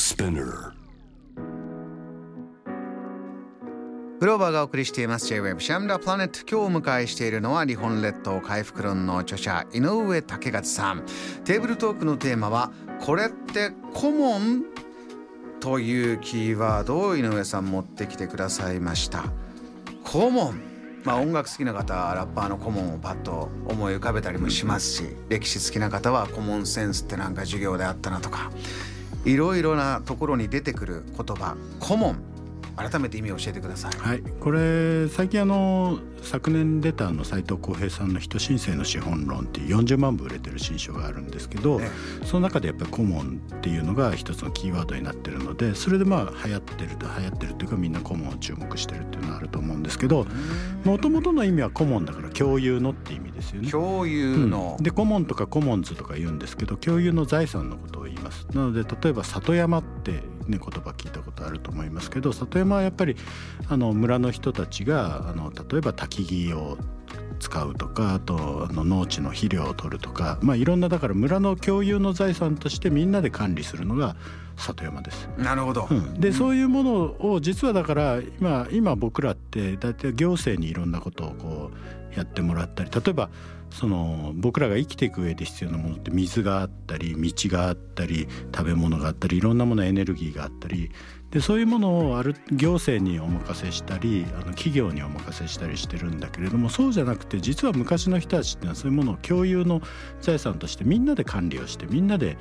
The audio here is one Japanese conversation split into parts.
Spinner. グローバーがお送りしています。J-Web シャムダプラネット。今日お迎えしているのは日本列島回復論の著者井上武勝さん。テーブルトークのテーマはこれってコモン？というキーワードを井上さん持ってきてくださいました。コモン。まあ音楽好きな方はラッパーのコモンをパッと思い浮かべたりもしますし歴史好きな方はコモンセンスってなんか授業であったなとか。いろいろなところに出てくる言葉コモン改めて意味を教えてください。はい、これ最近あの昨年出たあの斉藤浩平さんの「人申請の資本論」っていう40万部売れてる新書があるんですけど、ね、その中でやっぱりコモンっていうのが一つのキーワードになってるのでそれでまあ流行ってると流行ってるっていうかみんなコモンを注目してるっていうのはあると思うんですけどもともとの意味はコモンだから共有のって意味ですよね。共有の、うん、でコモンとかコモンズとか言うんですけど共有の財産のことを言います。なので例えば里山ってね言葉聞いたことあると思いますけど里山はやっぱりあの村の人たちがあの例えば焚き木を使うとかあとあの農地の肥料を取るとか、まあ、いろんなだから村の共有の財産としてみんなで管理するのが里山です。なるほど、うん、で、そういうものを実はだから今今僕らって大体行政にいろんなことをこうやってもらったり例えばその僕らが生きていく上で必要なものって水があったり道があったり食べ物があったりいろんなものエネルギーがあったりでそういうものをある行政にお任せしたりあの企業にお任せしたりしてるんだけれどもそうじゃなくて実は昔の人たちっていうのはそういうものを共有の財産としてみんなで管理をしてみんなで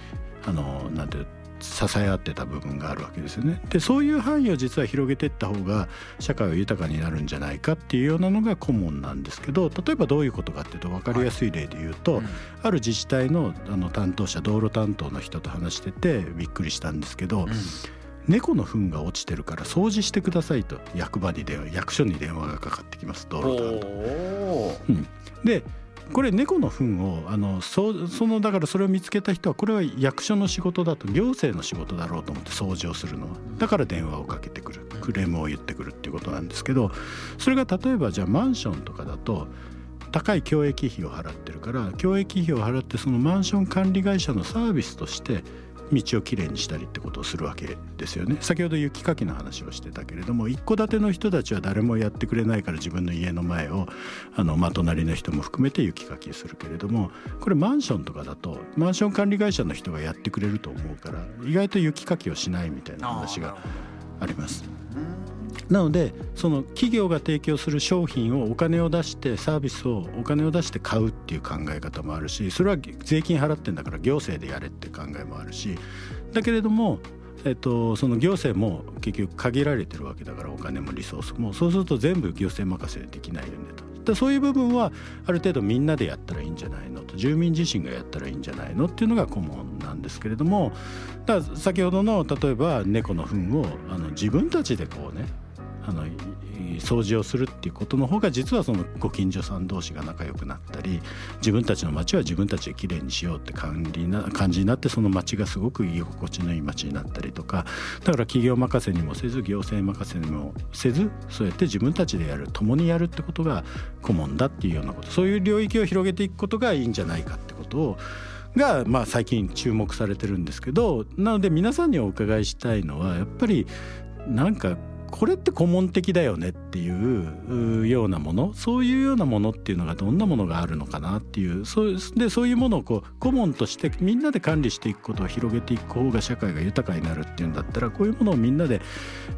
あのなんていう支え合ってた部分があるわけですよね。でそういう範囲を実は広げていった方が社会は豊かになるんじゃないかっていうようなのが顧問なんですけど例えばどういうことかっていうと分かりやすい例で言うと、はいうん、ある自治体のあの担当者道路担当の人と話しててびっくりしたんですけど。うん猫の糞が落ちてるから掃除してくださいと役場に電話役所に電話がかかってきます。道路担当、うん、でこれ猫の糞をあのそそのだからそれを見つけた人はこれは役所の仕事だと行政の仕事だろうと思って掃除をするのは。だから電話をかけてくるクレームを言ってくるっていうことなんですけどそれが例えばじゃあマンションとかだと高い教育費を払ってるから教育費を払ってそのマンション管理会社のサービスとして道をきれいにしたりってことをするわけですよね先ほど雪かきの話をしてたけれども一戸建ての人たちは誰もやってくれないから自分の家の前をあの、まあ、隣の人も含めて雪かきするけれどもこれマンションとかだとマンション管理会社の人がやってくれると思うから意外と雪かきをしないみたいな話があります。なのでその企業が提供する商品をお金を出してサービスをお金を出して買うっていう考え方もあるしそれは税金払ってんだから行政でやれって考えもあるしだけれどもえっと、その行政も結局限られてるわけだからお金もリソースも。そうすると全部行政任せできないよねと。そういう部分はある程度みんなでやったらいいんじゃないのと。住民自身がやったらいいんじゃないのっていうのが顧問なんですけれども。だ先ほどの例えば猫の糞をあの自分たちでこうねあの掃除をするっていうことの方が実はそのご近所さん同士が仲良くなったり自分たちの街は自分たちできれいにしようって感じな感じになってその街がすごく居心地のいい街になったりとかだから企業任せにもせず行政任せにもせずそうやって自分たちでやる共にやるってことが顧問だっていうようなことそういう領域を広げていくことがいいんじゃないかってことをが、まあ、最近注目されてるんですけどなので皆さんにお伺いしたいのはやっぱりなんかこれって顧問的だよねっていうようなもの？そういうようなものっていうのがどんなものがあるのかなっていう。そうでそういうものをこう顧問としてみんなで管理していくことを広げていく方が社会が豊かになるっていうんだったらこういうものをみんなで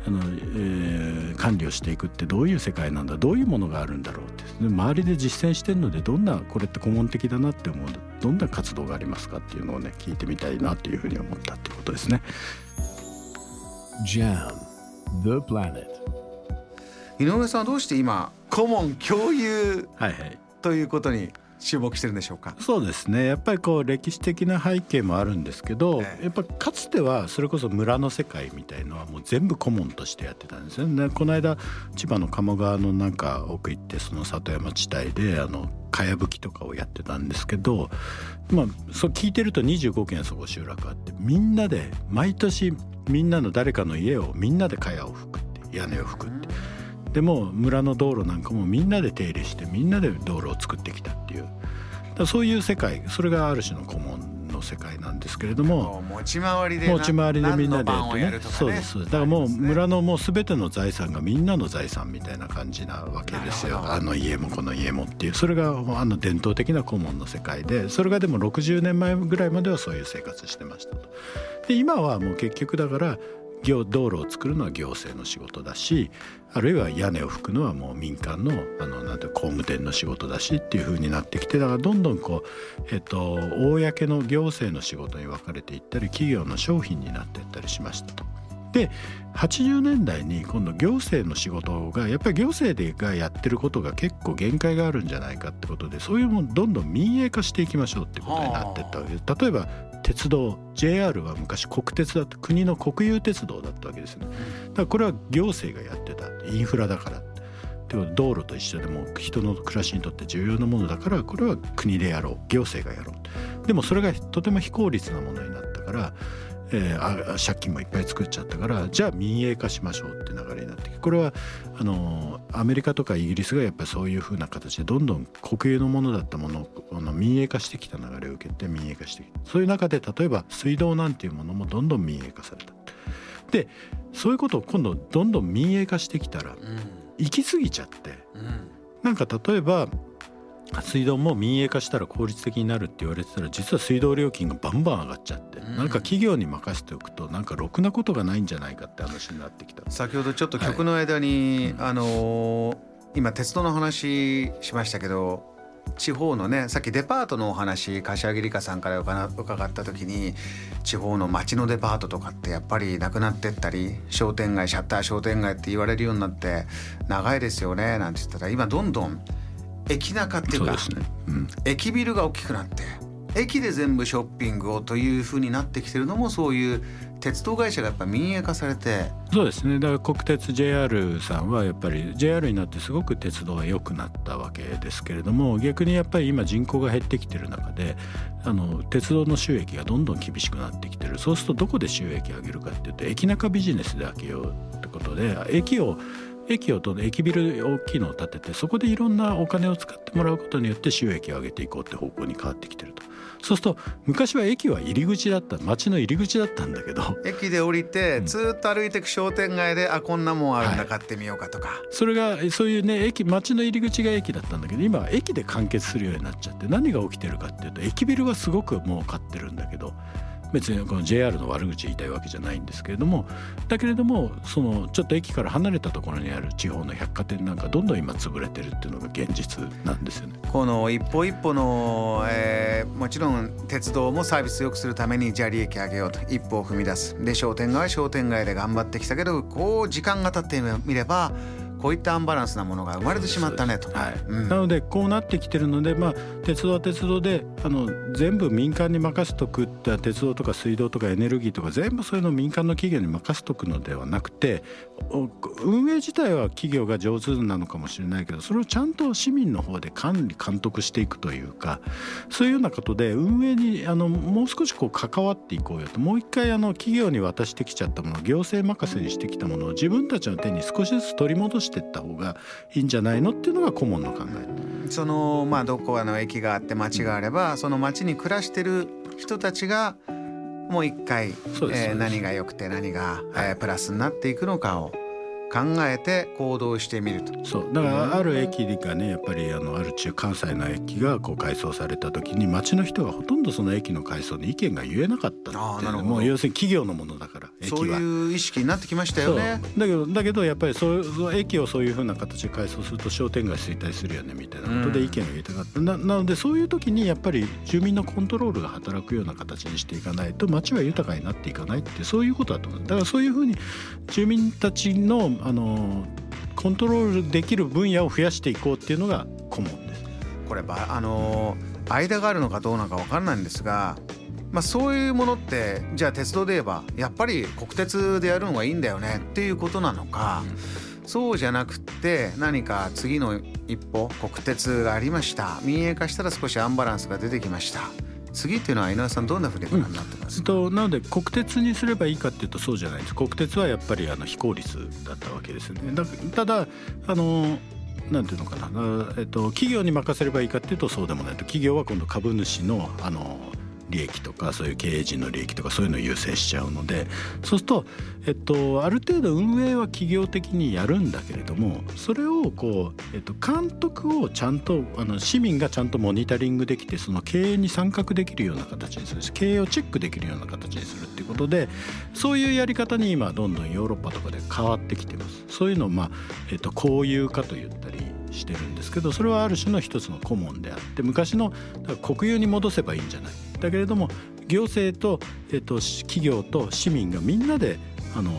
あの、えー、管理をしていくってどういう世界なんだ？どういうものがあるんだろうって。周りで実践してるのでどんなこれって顧問的だなって思うどんな活動がありますかっていうのをね聞いてみたいなというふうに思ったってことですね。Jam. The Planet. 井上さんはどうして今顧問共有ということに注目してるんでしょうか？そうですね。やっぱりこう歴史的な背景もあるんですけど、ええ、やっぱかつてはそれこそ村の世界みたいのはもう全部顧問としてやってたんですよね。この間千葉の鴨川のなんか奥行ってその里山地帯であのかやぶきとかをやってたんですけどまあそう聞いてると25軒そこ集落あってみんなで毎年みんなの誰かの家をみんなで茅を吹くって屋根を吹くってでも村の道路なんかもみんなで手入れしてみんなで道路を作ってきたっていう。そういう世界それがある種の顧問のの世界なんですけれども。持ち回りで持ち回りでみんなでやってね。そうですだからもう村のもう全ての財産がみんなの財産みたいな感じなわけですよ。あの家もこの家もっていう。それがあの伝統的な顧問の世界でそれがでも60年前ぐらいまではそういう生活してましたと。で今はもう結局だから行道路を作るのは行政の仕事だしあるいは屋根を拭くのはもう民間のあのなんて工務店の仕事だしっていうふうになってきてだからどんどんこう、えっと、公の行政の仕事に分かれていったり企業の商品になっていったりしましたと。で80年代に今度行政の仕事がやっぱり行政がやってることが結構限界があるんじゃないかってことでそういうものどんどん民営化していきましょうってことになってったわけです。例えば鉄道 JR は昔国鉄だった国の国有鉄道だったわけですね。だからこれは行政がやってた。インフラだからで道路と一緒でも人の暮らしにとって重要なものだからこれは国でやろう。行政がやろう。でもそれがとても非効率なものになったからえー、あ借金もいっぱい作っちゃったからじゃあ民営化しましょうって流れになってこれはあのアメリカとかイギリスがやっぱりそういうふうな形でどんどん国有のものだったものをあの民営化してきた流れを受けて民営化してきた。そういう中で例えば水道なんていうものもどんどん民営化された。でそういうことを今度どんどん民営化してきたら、行き過ぎちゃって、うん、なんか例えば水道も民営化したら効率的になるって言われてたら実は水道料金がバンバン上がっちゃって、うん、なんか企業に任せておくとなんかろくなことがないんじゃないかって話になってきた。先ほどちょっと曲の間に、はい、あのー、今鉄道の話しましたけど地方のねさっきデパートのお話柏木理香さんから伺った時に地方の町のデパートとかってやっぱりなくなってったり商店街シャッター商店街って言われるようになって長いですよねなんて言ったら今どんどん駅中っていうか、駅ビルが大きくなって駅で全部ショッピングをというふうになってきてるのもそういう鉄道会社がやっぱ民営化されてそうですね。だから国鉄 JR さんはやっぱり JR になってすごく鉄道が良くなったわけですけれども逆にやっぱり今人口が減ってきてる中であの鉄道の収益がどんどん厳しくなってきてる。そうするとどこで収益上げるかっていうと駅中ビジネスで上げようってことで駅を駅をと駅ビル大きいのを建ててそこでいろんなお金を使ってもらうことによって収益を上げていこうって方向に変わってきてると。そうすると昔は駅は入り口だった町の入り口だったんだけど駅で降りてずっと歩いていく商店街で、うん、あこんなもんあるんだ買ってみようかとか、はい、それがそういうね駅町の入り口が駅だったんだけど今は駅で完結するようになっちゃって何が起きてるかっていうと駅ビルはすごく儲かってるんだけど別にこの JR の悪口言いたいわけじゃないんですけれどもだけれどもそのちょっと駅から離れたところにある地方の百貨店なんかどんどん今潰れてるっていうのが現実なんですよね。この一歩一歩の、えー、もちろん鉄道もサービス良くするためにじゃあ利益上げようと一歩を踏み出すで商店街は商店街で頑張ってきたけどこう時間が経ってみればこういったアンバランスなものが生まれてしまったねと。はい。うん、なのでこうなってきてるので、まあ、鉄道は鉄道であの全部民間に任せとくって鉄道とか水道とかエネルギーとか全部そういうのを民間の企業に任せとくのではなくて運営自体は企業が上手なのかもしれないけどそれをちゃんと市民の方で管理監督していくというかそういうようなことで運営にあのもう少しこう関わっていこうよと。もう一回あの企業に渡してきちゃったもの行政任せにしてきたものを自分たちの手に少しずつ取り戻してしていった方がいいんじゃないのっていうのが顧問の考え。そのまあどこかの駅があって町があればその町に暮らしてる人たちがもう一回、えー、何が良くて何が、えー、プラスになっていくのかを考えて行動してみると。そう。だからある駅がねやっぱりあのある中関西の駅がこう改装された時に町の人がほとんどその駅の改装に意見が言えなかったっていうもう要するに企業のものだからそういう意識になってきましたよね。だけどだけどやっぱりそう駅をそういうふうな形で改装すると商店街衰退するよねみたいなことで意見を言いたかった、うん、ななのでそういう時にやっぱり住民のコントロールが働くような形にしていかないと町は豊かになっていかないってそういうことだと思う。だからそういうふうに住民たちのあのコントロールできる分野を増やしていこうっていうのが顧問です。これあの間があるのかどうなのか分からないんですが、まあ、そういうものってじゃあ鉄道で言えばやっぱり国鉄でやるのがいいんだよねっていうことなのか、そうじゃなくて何か次の一歩国鉄がありました民営化したら少しアンバランスが出てきました。次っていうのは井上さんどんなふうにご覧になってます、うん、となので国鉄にすればいいかっていうとそうじゃないです。国鉄はやっぱりあの非効率だったわけですね。だただあのなんていうのかな、えっと、企業に任せればいいかっていうとそうでもないと。企業は今度株主のあの利益とかそういう経営陣の利益とかそういうのを優先しちゃうのでそうすると、えっと、ある程度運営は企業的にやるんだけれどもそれをこう、えっと、監督をちゃんとあの市民がちゃんとモニタリングできてその経営に参画できるような形にするし経営をチェックできるような形にするっていうことでそういうやり方に今どんどんヨーロッパとかで変わってきてます。そういうのを、まあえっと、公有化と言ったりしてるんですけどそれはある種の一つの顧問であって昔の国有に戻せばいいんじゃないだけれども行政と,、えっと企業と市民がみんなであの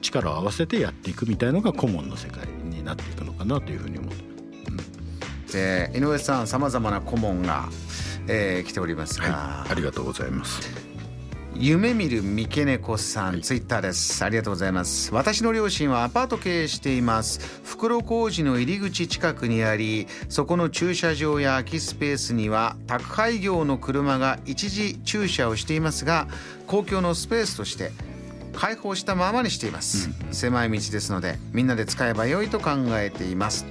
力を合わせてやっていくみたいのが顧問の世界になっていくのかなというふうに思ってます。で井上さんさまざまな顧問が、えー、来ておりますが、はい、ありがとうございます。夢見る三毛猫さん、ツイッターです。ありがとうございます。私の両親はアパート経営しています。袋小路の入り口近くにありそこの駐車場や空きスペースには宅配業の車が一時駐車をしていますが公共のスペースとして開放したままにしています、うん、狭い道ですのでみんなで使えば良いと考えています。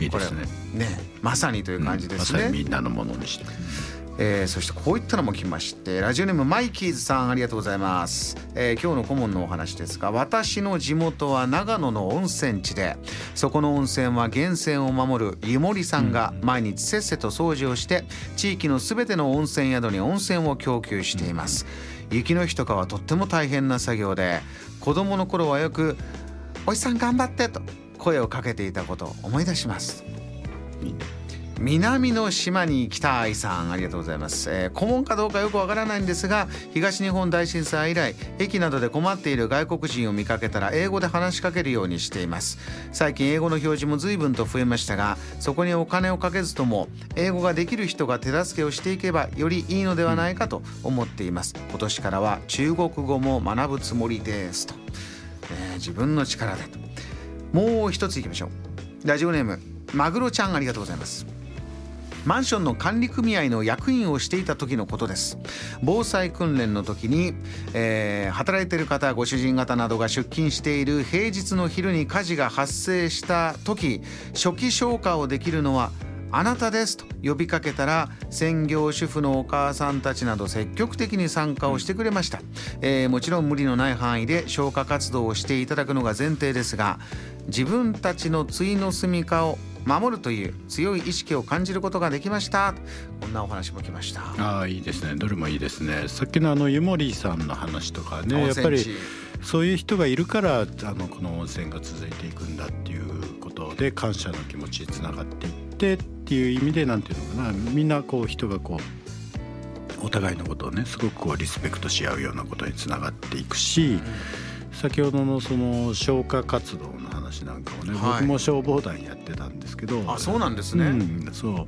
いいですね。ねまさにという感じですね、うん、まみんなのものにしてえー、そしてこういったのも来ましてラジオネームマイキーズさんありがとうございます、えー、今日の顧問のお話ですが私の地元は長野の温泉地でそこの温泉は源泉を守る湯守さんが毎日せっせと掃除をして地域のすべての温泉宿に温泉を供給しています。雪の日とかはとっても大変な作業で子供の頃はよく「おじさん頑張って」と声をかけていたことを思い出します。南の島に来た愛さんありがとうございます、えー、顧問かどうかよくわからないんですが東日本大震災以来駅などで困っている外国人を見かけたら英語で話しかけるようにしています。最近英語の表示も随分と増えましたがそこにお金をかけずとも英語ができる人が手助けをしていけばよりいいのではないかと思っています。今年からは中国語も学ぶつもりですと、えー、自分の力でと。もう一ついきましょう。ラジオネームマグロちゃんありがとうございます。マンションの管理組合の役員をしていた時のことです。防災訓練の時に、えー、働いている方ご主人方などが出勤している平日の昼に火事が発生した時初期消火をできるのはあなたですと呼びかけたら専業主婦のお母さんたちなど積極的に参加をしてくれました、えー、もちろん無理のない範囲で消火活動をしていただくのが前提ですが自分たちの対の住みかを守るという強い意識を感じることができました。こんなお話も来ました。ああいいですね。どれもいいですね。さっきのあの湯守さんの話とかねやっぱりそういう人がいるからあのこの温泉が続いていくんだっていうことで感謝の気持ちにつながっていってっていう意味でなんていうのかな。みんなこう人がこうお互いのことをねすごくこうリスペクトし合うようなことにつながっていくし、うん、先ほどのその消火活動の話なんかもね、はい、僕も消防団やってたんですけど。あそうなんですね、うん、そう。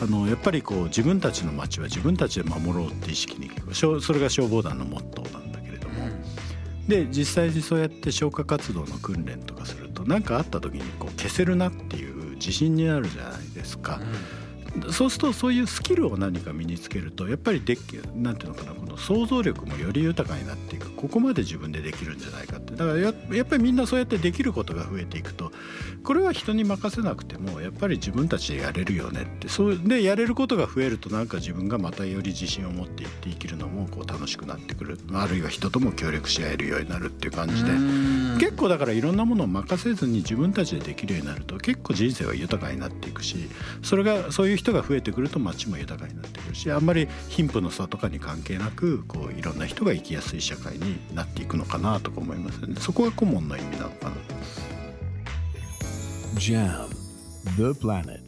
あのやっぱりこう自分たちの町は自分たちで守ろうって意識にそれが消防団のモットーなんだけれども、うん、で実際にそうやって消火活動の訓練とかすると何かあった時にこう消せるなっていう自信になるじゃないですか。うんそうするとそういうスキルを何か身につけるとやっぱりでなんていうのかなこの想像力もより豊かになっていくここまで自分でできるんじゃないかって。だからややっぱりみんなそうやってできることが増えていくとこれは人に任せなくてもやっぱり自分たちでやれるよねって。そうでやれることが増えるとなんか自分がまたより自信を持っていって生きるのもこう楽しくなってくる。あるいは人とも協力し合えるようになるっていう感じで。結構だからいろんなものを任せずに自分たちでできるようになると結構人生は豊かになっていくしそれがそういう人が増えてくると街も豊かになってくるしあんまり貧富の差とかに関係なくこういろんな人が生きやすい社会になっていくのかなとか思いますねそこが顧問の意味なのかな。JAM The Planet